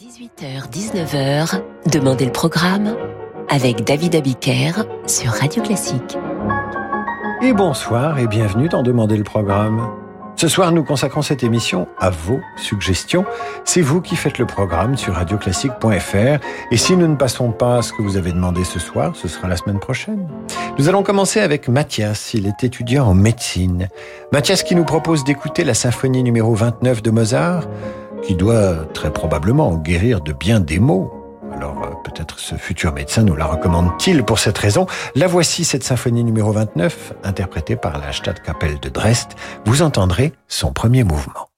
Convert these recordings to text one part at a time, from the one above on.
18h-19h, Demandez le programme avec David Abiker sur Radio Classique. Et bonsoir et bienvenue dans Demandez le programme. Ce soir, nous consacrons cette émission à vos suggestions. C'est vous qui faites le programme sur radioclassique.fr. Et si nous ne passons pas ce que vous avez demandé ce soir, ce sera la semaine prochaine. Nous allons commencer avec Mathias. Il est étudiant en médecine. Mathias qui nous propose d'écouter la symphonie numéro 29 de Mozart qui doit très probablement guérir de bien des maux. Alors euh, peut-être ce futur médecin nous la recommande-t-il pour cette raison? La voici, cette symphonie numéro 29, interprétée par la Stadtkapelle de Dresde. Vous entendrez son premier mouvement.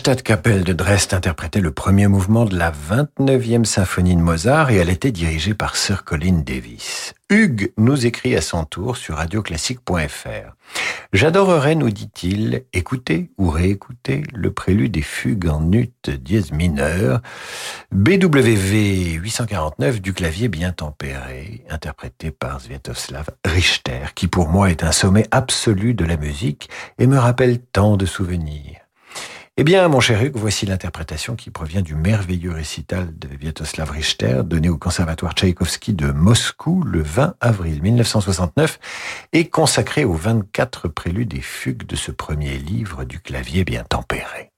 Stadtkapelle de Dresde interprétait le premier mouvement de la 29e symphonie de Mozart et elle était dirigée par Sir Colin Davis. Hugues nous écrit à son tour sur radioclassique.fr. J'adorerais, nous dit-il, écouter ou réécouter le prélude des fugues en ut dièse mineur, BWV 849 du clavier bien tempéré, interprété par Sviatoslav Richter, qui pour moi est un sommet absolu de la musique et me rappelle tant de souvenirs. Eh bien, mon cher Hugues, voici l'interprétation qui provient du merveilleux récital de Viatoslav Richter, donné au Conservatoire Tchaïkovski de Moscou le 20 avril 1969 et consacré aux 24 préludes et fugues de ce premier livre du clavier bien tempéré.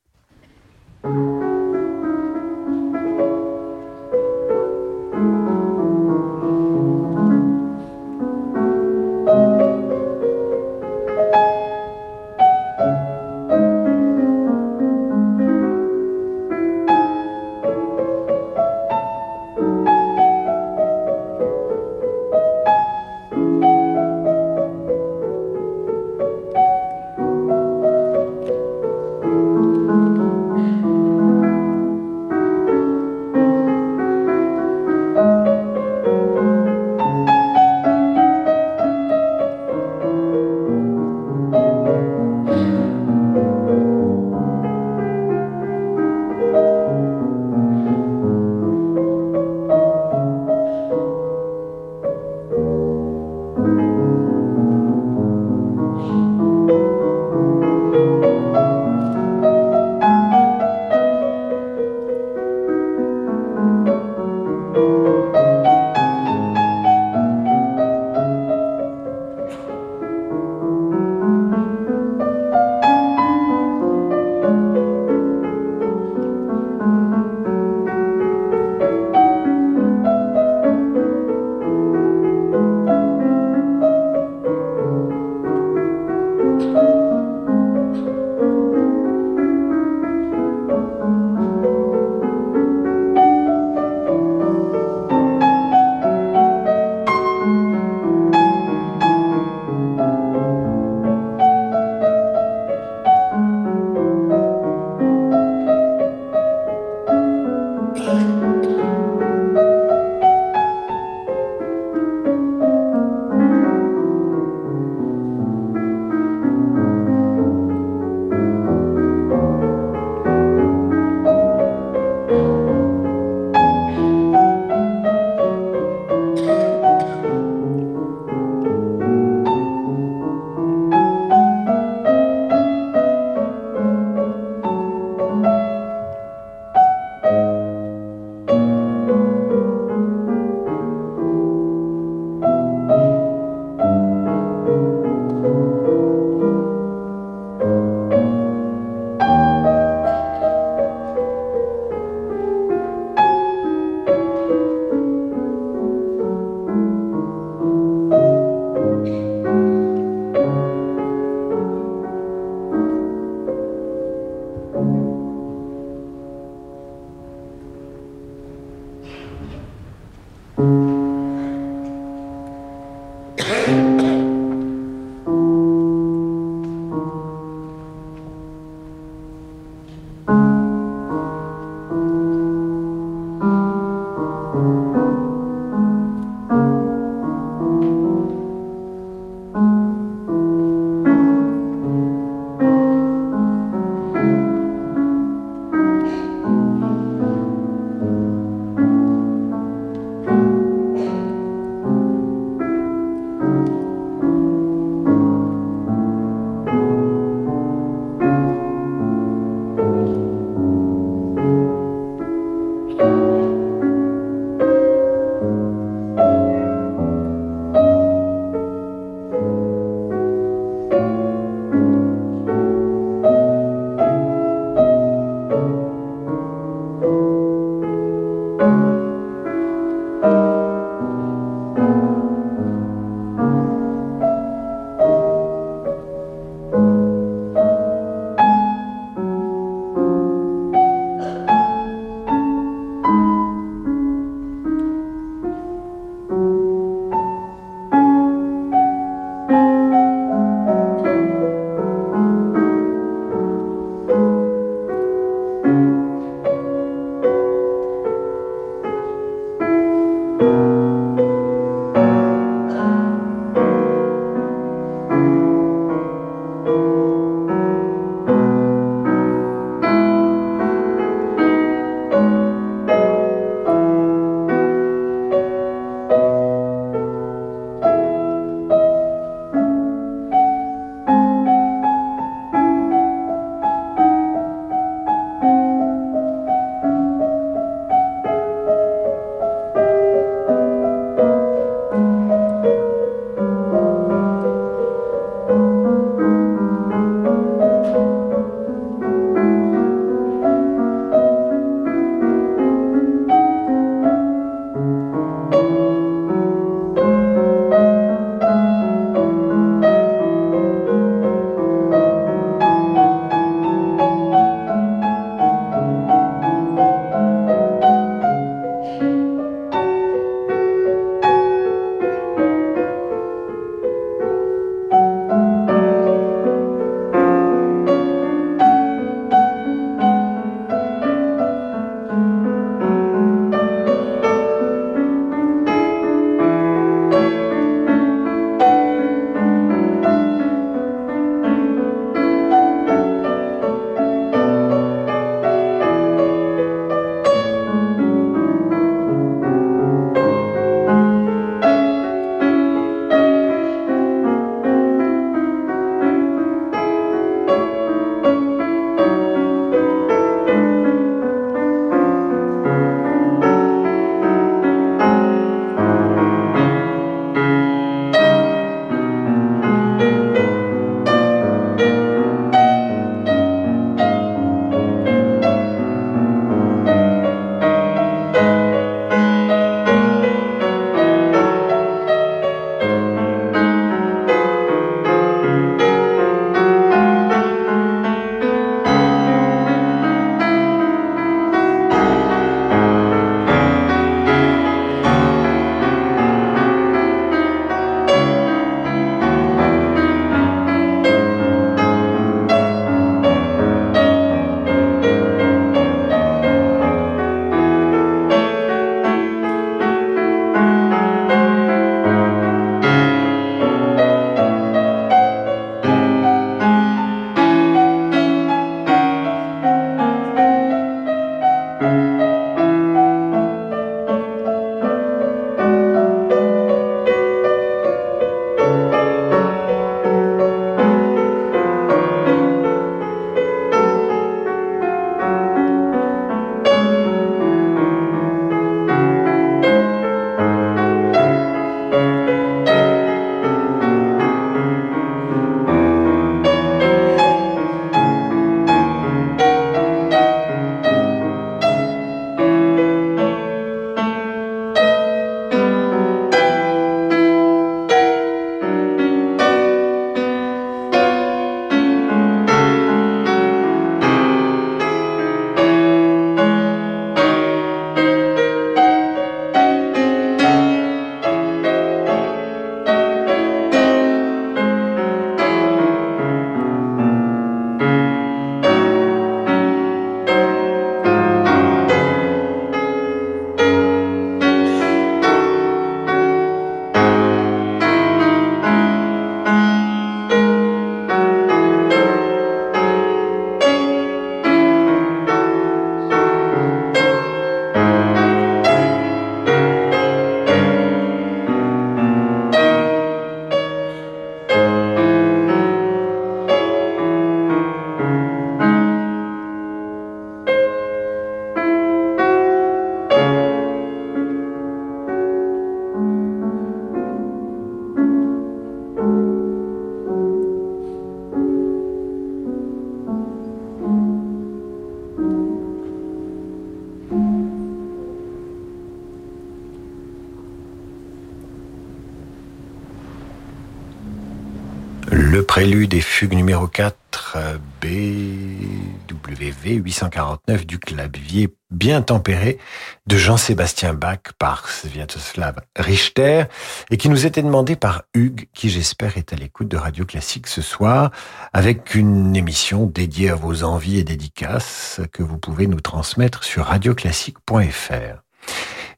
04 BWV 849 du clavier bien tempéré de Jean-Sébastien Bach par Sviatoslav Richter et qui nous était demandé par Hugues qui j'espère est à l'écoute de Radio Classique ce soir avec une émission dédiée à vos envies et dédicaces que vous pouvez nous transmettre sur radioclassique.fr.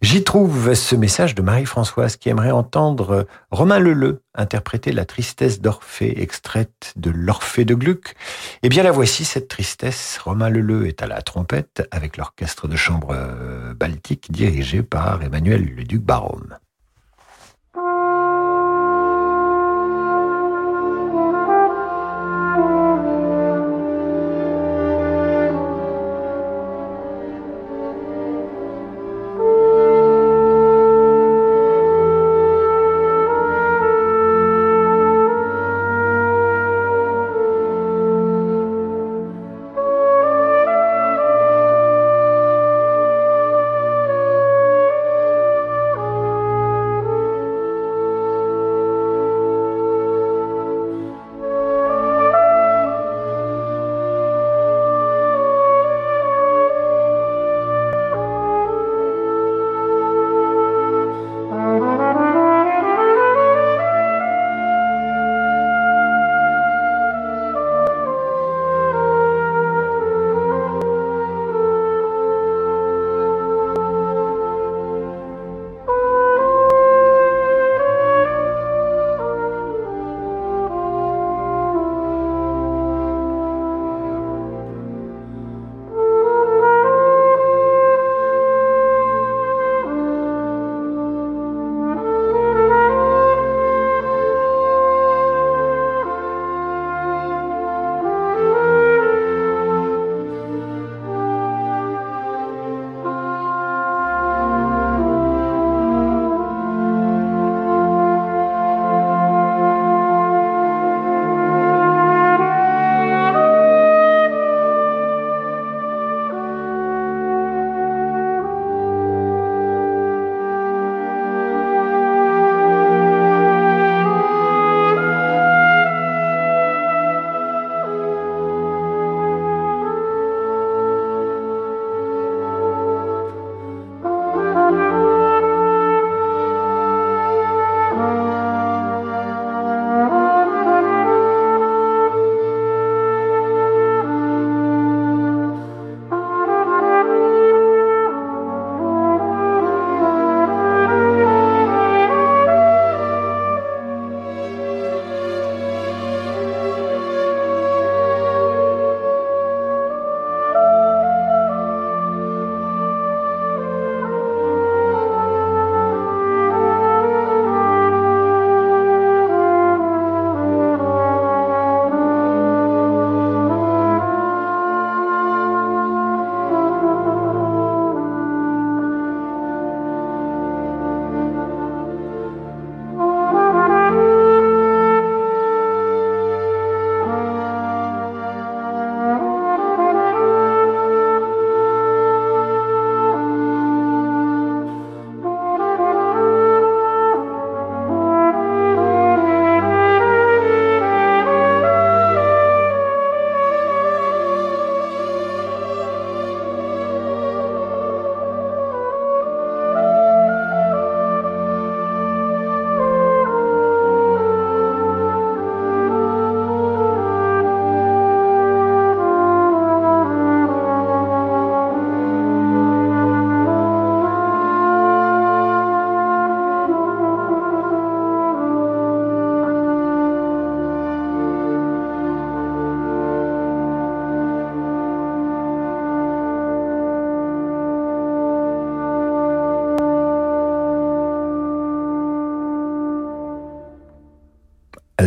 J'y trouve ce message de Marie-Françoise qui aimerait entendre Romain Leleu interpréter la tristesse d'Orphée extraite de l'Orphée de Gluck. Eh bien la voici cette tristesse. Romain Leleu est à la trompette avec l'orchestre de chambre euh, baltique dirigé par Emmanuel le Duc Barôme.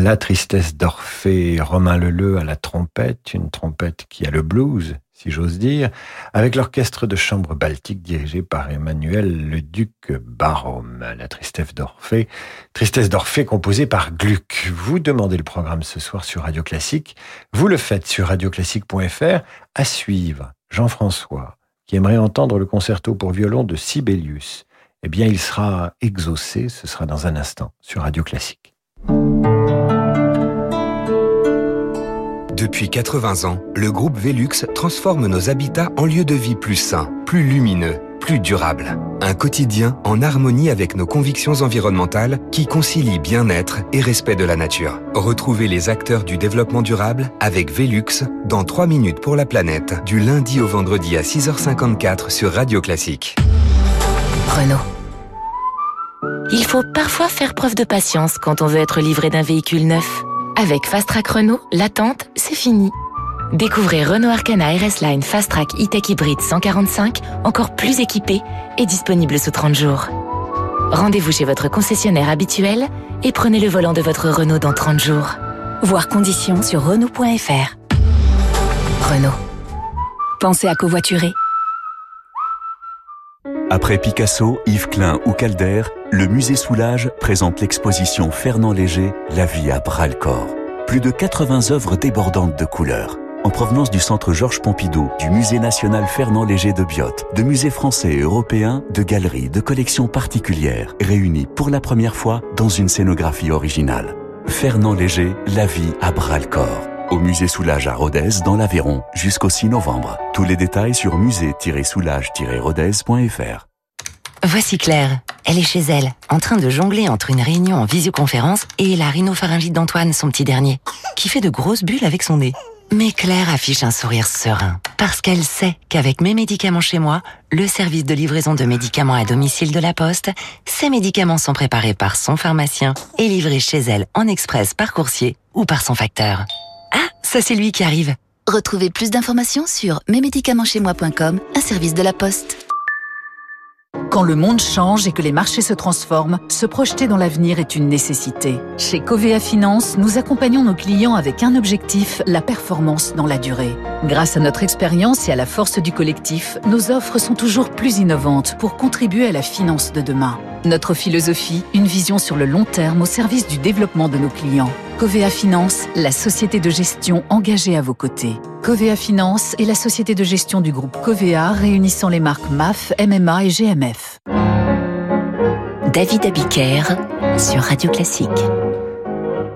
La tristesse d'Orphée, Romain Leleu à la trompette, une trompette qui a le blues, si j'ose dire, avec l'orchestre de chambre baltique dirigé par Emmanuel le Duc Barôme. La tristesse d'Orphée, tristesse d'Orphée composée par Gluck. Vous demandez le programme ce soir sur Radio Classique. Vous le faites sur radioclassique.fr. À suivre, Jean-François, qui aimerait entendre le concerto pour violon de Sibelius. Eh bien, il sera exaucé, ce sera dans un instant sur Radio Classique. Depuis 80 ans, le groupe Velux transforme nos habitats en lieux de vie plus sains, plus lumineux, plus durables. Un quotidien en harmonie avec nos convictions environnementales qui concilient bien-être et respect de la nature. Retrouvez les acteurs du développement durable avec Velux dans 3 minutes pour la planète du lundi au vendredi à 6h54 sur Radio Classique. Renault. Il faut parfois faire preuve de patience quand on veut être livré d'un véhicule neuf. Avec Fast Track Renault, l'attente, c'est fini. Découvrez Renault Arcana RS Line Fast Track E-Tech Hybrid 145, encore plus équipé et disponible sous 30 jours. Rendez-vous chez votre concessionnaire habituel et prenez le volant de votre Renault dans 30 jours. Voir conditions sur Renault.fr. Renault. Pensez à covoiturer. Après Picasso, Yves Klein ou Calder, le musée Soulage présente l'exposition Fernand Léger, La vie à bras le corps. Plus de 80 œuvres débordantes de couleurs. En provenance du centre Georges Pompidou, du musée national Fernand Léger de Biot, de musées français et européens, de galeries, de collections particulières, réunies pour la première fois dans une scénographie originale. Fernand Léger, La vie à bras le corps. Au musée Soulage à Rodez, dans l'Aveyron, jusqu'au 6 novembre. Tous les détails sur musée-soulage-rodez.fr. Voici Claire. Elle est chez elle, en train de jongler entre une réunion en visioconférence et la rhinopharyngite d'Antoine, son petit dernier, qui fait de grosses bulles avec son nez. Mais Claire affiche un sourire serein, parce qu'elle sait qu'avec mes médicaments chez moi, le service de livraison de médicaments à domicile de la Poste, ces médicaments sont préparés par son pharmacien et livrés chez elle en express par coursier ou par son facteur. Ah, ça c'est lui qui arrive. Retrouvez plus d'informations sur mesmédicamentschezmoi.com, un service de la Poste. Quand le monde change et que les marchés se transforment, se projeter dans l'avenir est une nécessité. Chez Covea Finance, nous accompagnons nos clients avec un objectif, la performance dans la durée. Grâce à notre expérience et à la force du collectif, nos offres sont toujours plus innovantes pour contribuer à la finance de demain. Notre philosophie, une vision sur le long terme au service du développement de nos clients. Covea Finance, la société de gestion engagée à vos côtés. Covea Finance est la société de gestion du groupe Covea réunissant les marques MAF, MMA et GMF. David Abiker sur Radio Classique.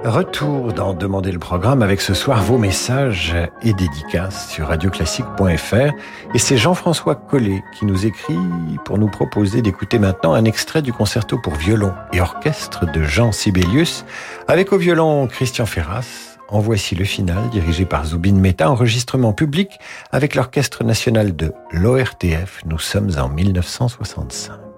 Retour dans Demander le programme avec ce soir vos messages et dédicaces sur radioclassique.fr. Et c'est Jean-François Collet qui nous écrit pour nous proposer d'écouter maintenant un extrait du concerto pour violon et orchestre de Jean Sibelius avec au violon Christian Ferras. En voici le final dirigé par Zubin Mehta, enregistrement public avec l'Orchestre national de l'ORTF. Nous sommes en 1965.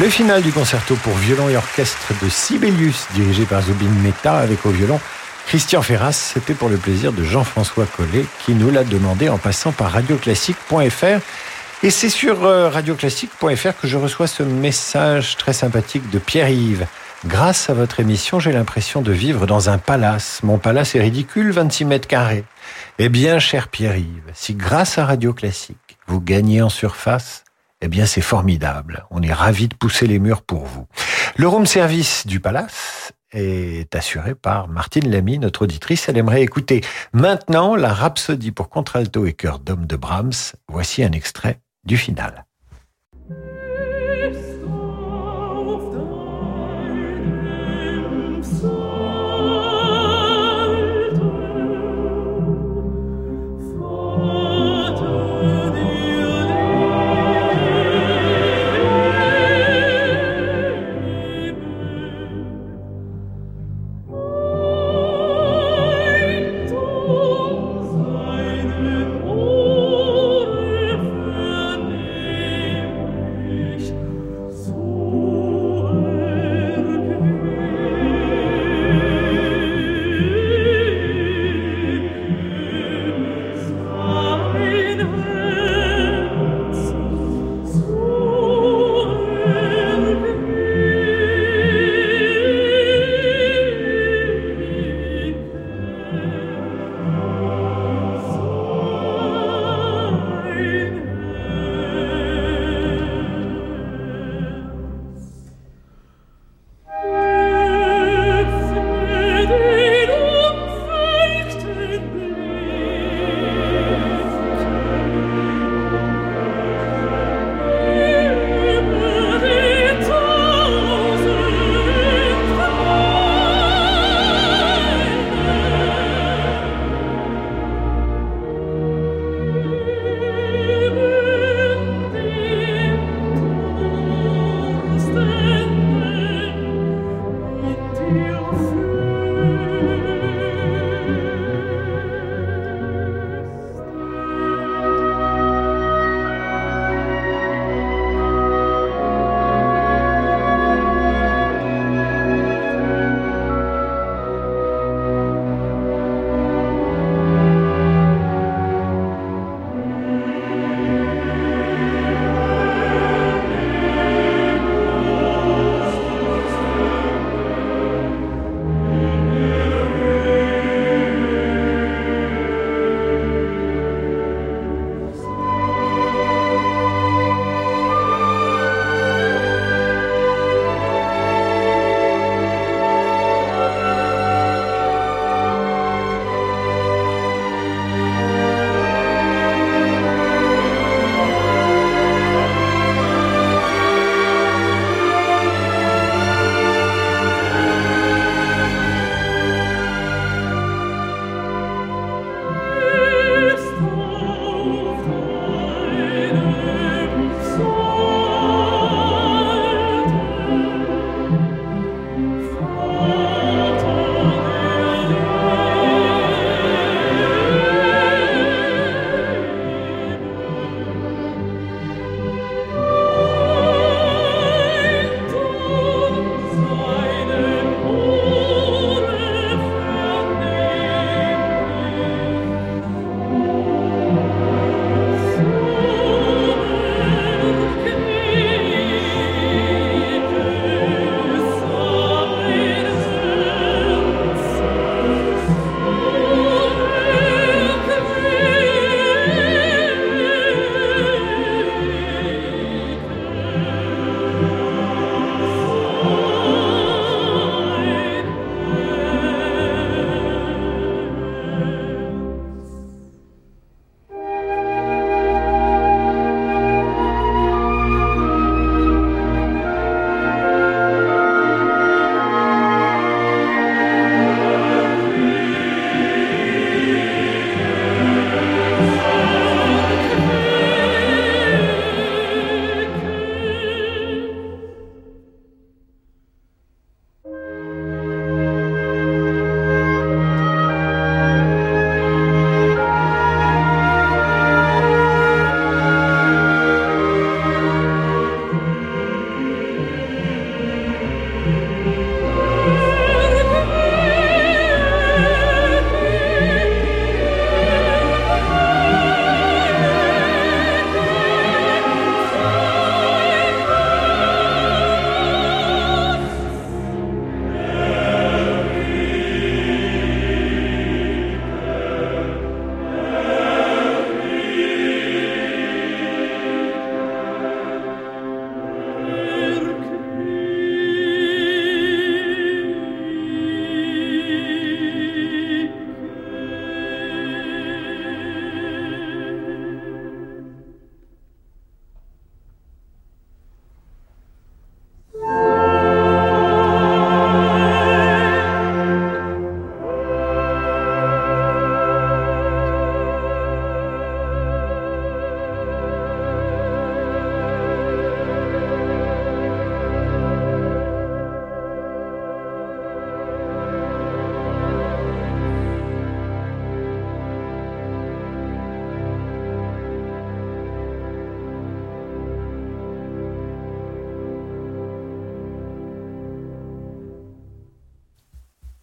Le final du concerto pour violon et orchestre de Sibelius, dirigé par Zubin Mehta avec au violon Christian Ferras, c'était pour le plaisir de Jean-François Collet qui nous l'a demandé en passant par radioclassique.fr. Et c'est sur euh, radioclassique.fr que je reçois ce message très sympathique de Pierre-Yves. Grâce à votre émission, j'ai l'impression de vivre dans un palace. Mon palace est ridicule, 26 mètres carrés. Eh bien, cher Pierre-Yves, si grâce à Radio Classique, vous gagnez en surface, eh bien, c'est formidable. On est ravis de pousser les murs pour vous. Le room service du palace est assuré par Martine Lamy, notre auditrice. Elle aimerait écouter maintenant la rhapsodie pour contralto et chœur d'homme de Brahms. Voici un extrait du final.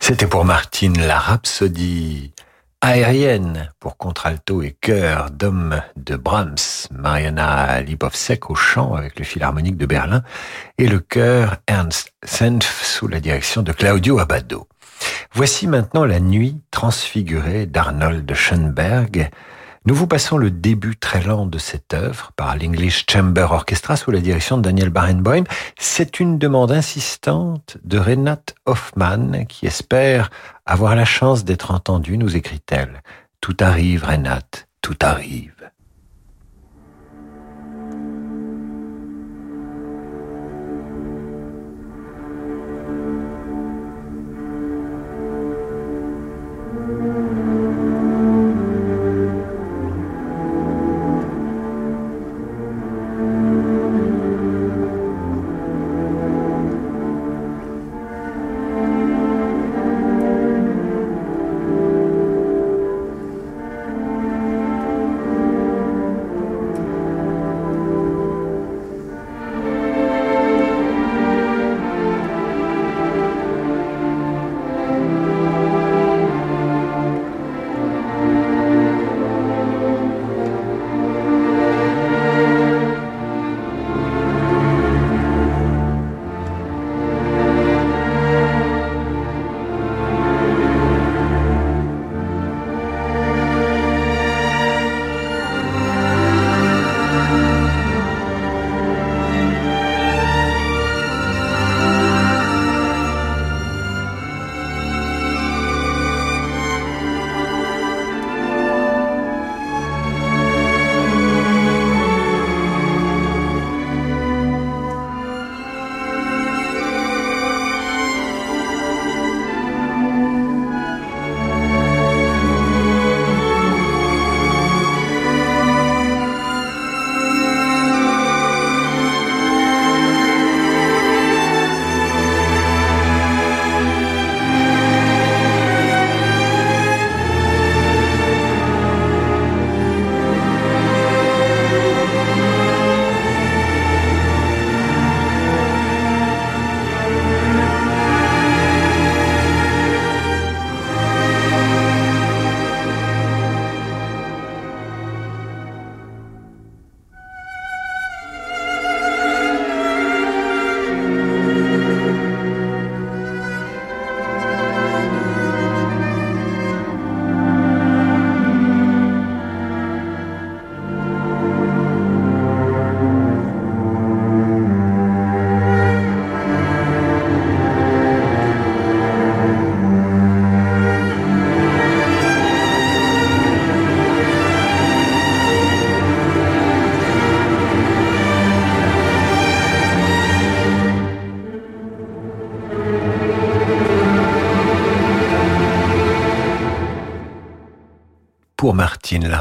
C'était pour Martine la rhapsodie aérienne pour contralto et chœur d'homme de Brahms, Mariana Libovsek au chant avec le Philharmonique de Berlin et le chœur Ernst Senf sous la direction de Claudio Abbado. Voici maintenant la nuit transfigurée d'Arnold Schoenberg, nous vous passons le début très lent de cette œuvre par l'English Chamber Orchestra sous la direction de Daniel Barenboim. C'est une demande insistante de Renate Hoffmann qui espère avoir la chance d'être entendue, nous écrit-elle. Tout arrive, Renate, tout arrive.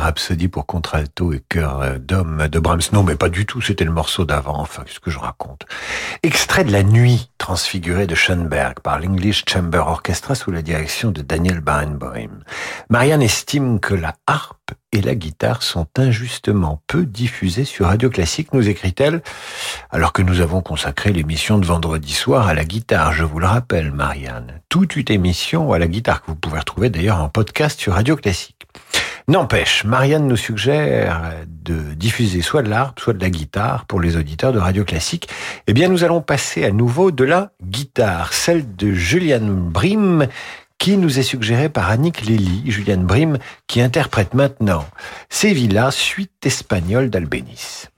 Rhapsodie pour contralto et chœur euh, d'homme de Brahms. Non, mais pas du tout, c'était le morceau d'avant, enfin, qu'est-ce que je raconte Extrait de La Nuit transfigurée de Schoenberg par l'English Chamber Orchestra sous la direction de Daniel Barenboim. Marianne estime que la harpe et la guitare sont injustement peu diffusées sur Radio Classique, nous écrit-elle, alors que nous avons consacré l'émission de vendredi soir à la guitare, je vous le rappelle, Marianne. Toute une émission à la guitare que vous pouvez retrouver d'ailleurs en podcast sur Radio Classique. N'empêche, Marianne nous suggère de diffuser soit de l'art, soit de la guitare pour les auditeurs de Radio Classique. Eh bien, nous allons passer à nouveau de la guitare, celle de Julianne Brim, qui nous est suggérée par Annick Lely, Julianne Brim, qui interprète maintenant Sevilla, suite espagnole d'Albéniz.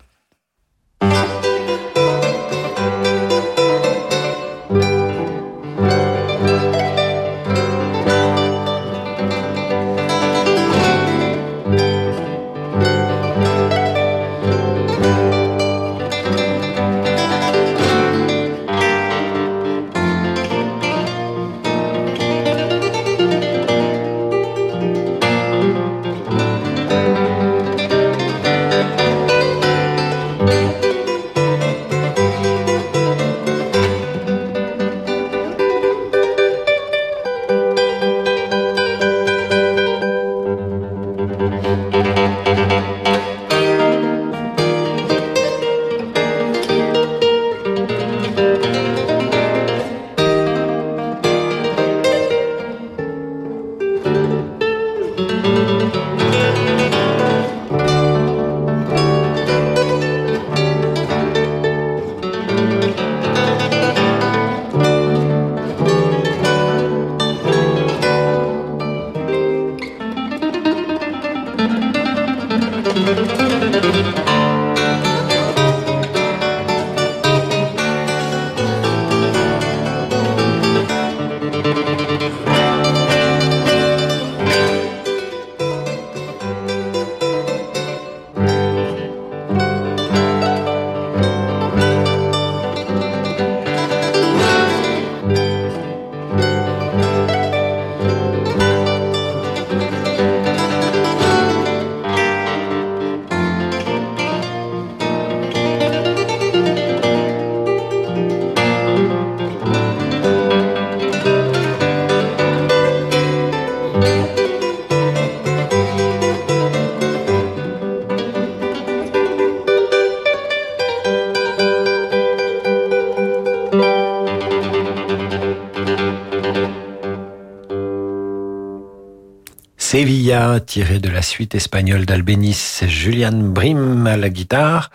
Tiré de la suite espagnole d'Albéniz, Julian Brim à la guitare.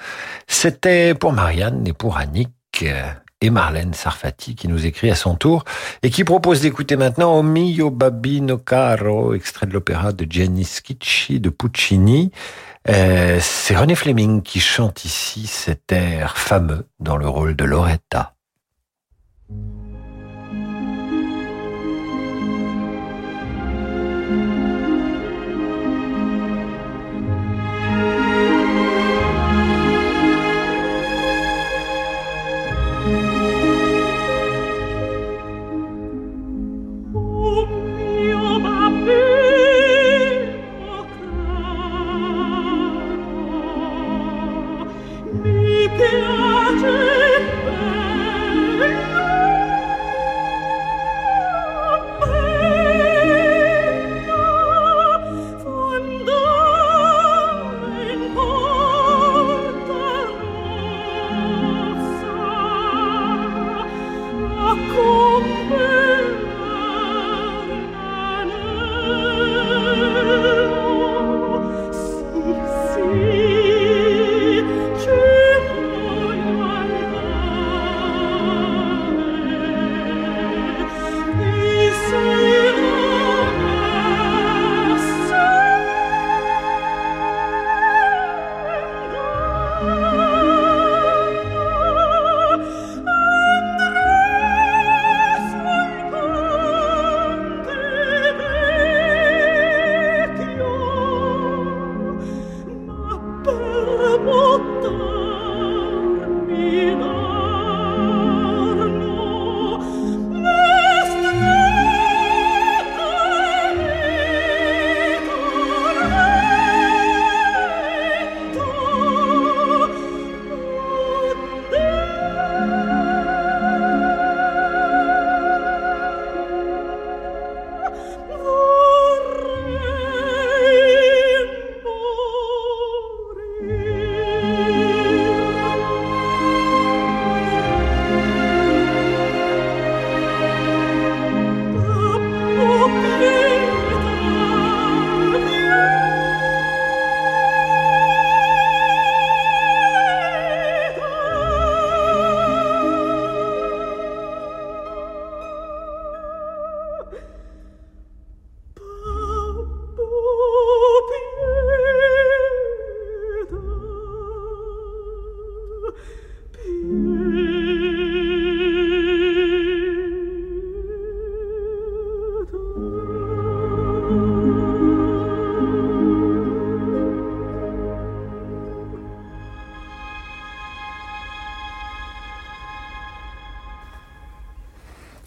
C'était pour Marianne et pour Annick et Marlène Sarfati qui nous écrit à son tour et qui propose d'écouter maintenant O mio babino caro, extrait de l'opéra de Gianni Schicchi de Puccini. Euh, c'est René Fleming qui chante ici cet air fameux dans le rôle de Loretta.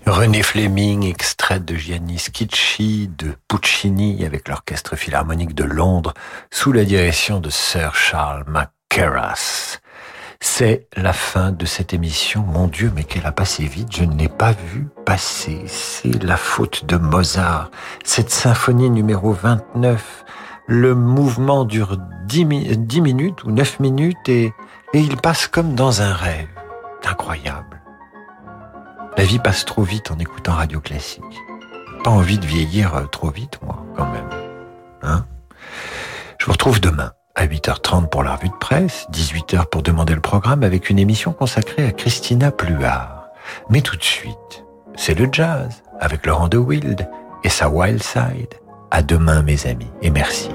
René Fleming, extrait de Gianni Schicchi, de Puccini avec l'Orchestre Philharmonique de Londres sous la direction de Sir Charles McCarras. C'est la fin de cette émission. Mon Dieu, mais qu'elle a passé vite. Je ne l'ai pas vu passer. C'est la faute de Mozart. Cette symphonie numéro 29. Le mouvement dure 10, minutes ou 9 minutes et, et il passe comme dans un rêve. Incroyable. La vie passe trop vite en écoutant Radio Classique. Pas envie de vieillir euh, trop vite, moi, quand même. Hein? Je vous retrouve demain à 8h30 pour la revue de presse, 18h pour demander le programme avec une émission consacrée à Christina Pluart. Mais tout de suite, c'est le jazz avec Laurent de Wild et sa Wild Side. À demain, mes amis, et merci.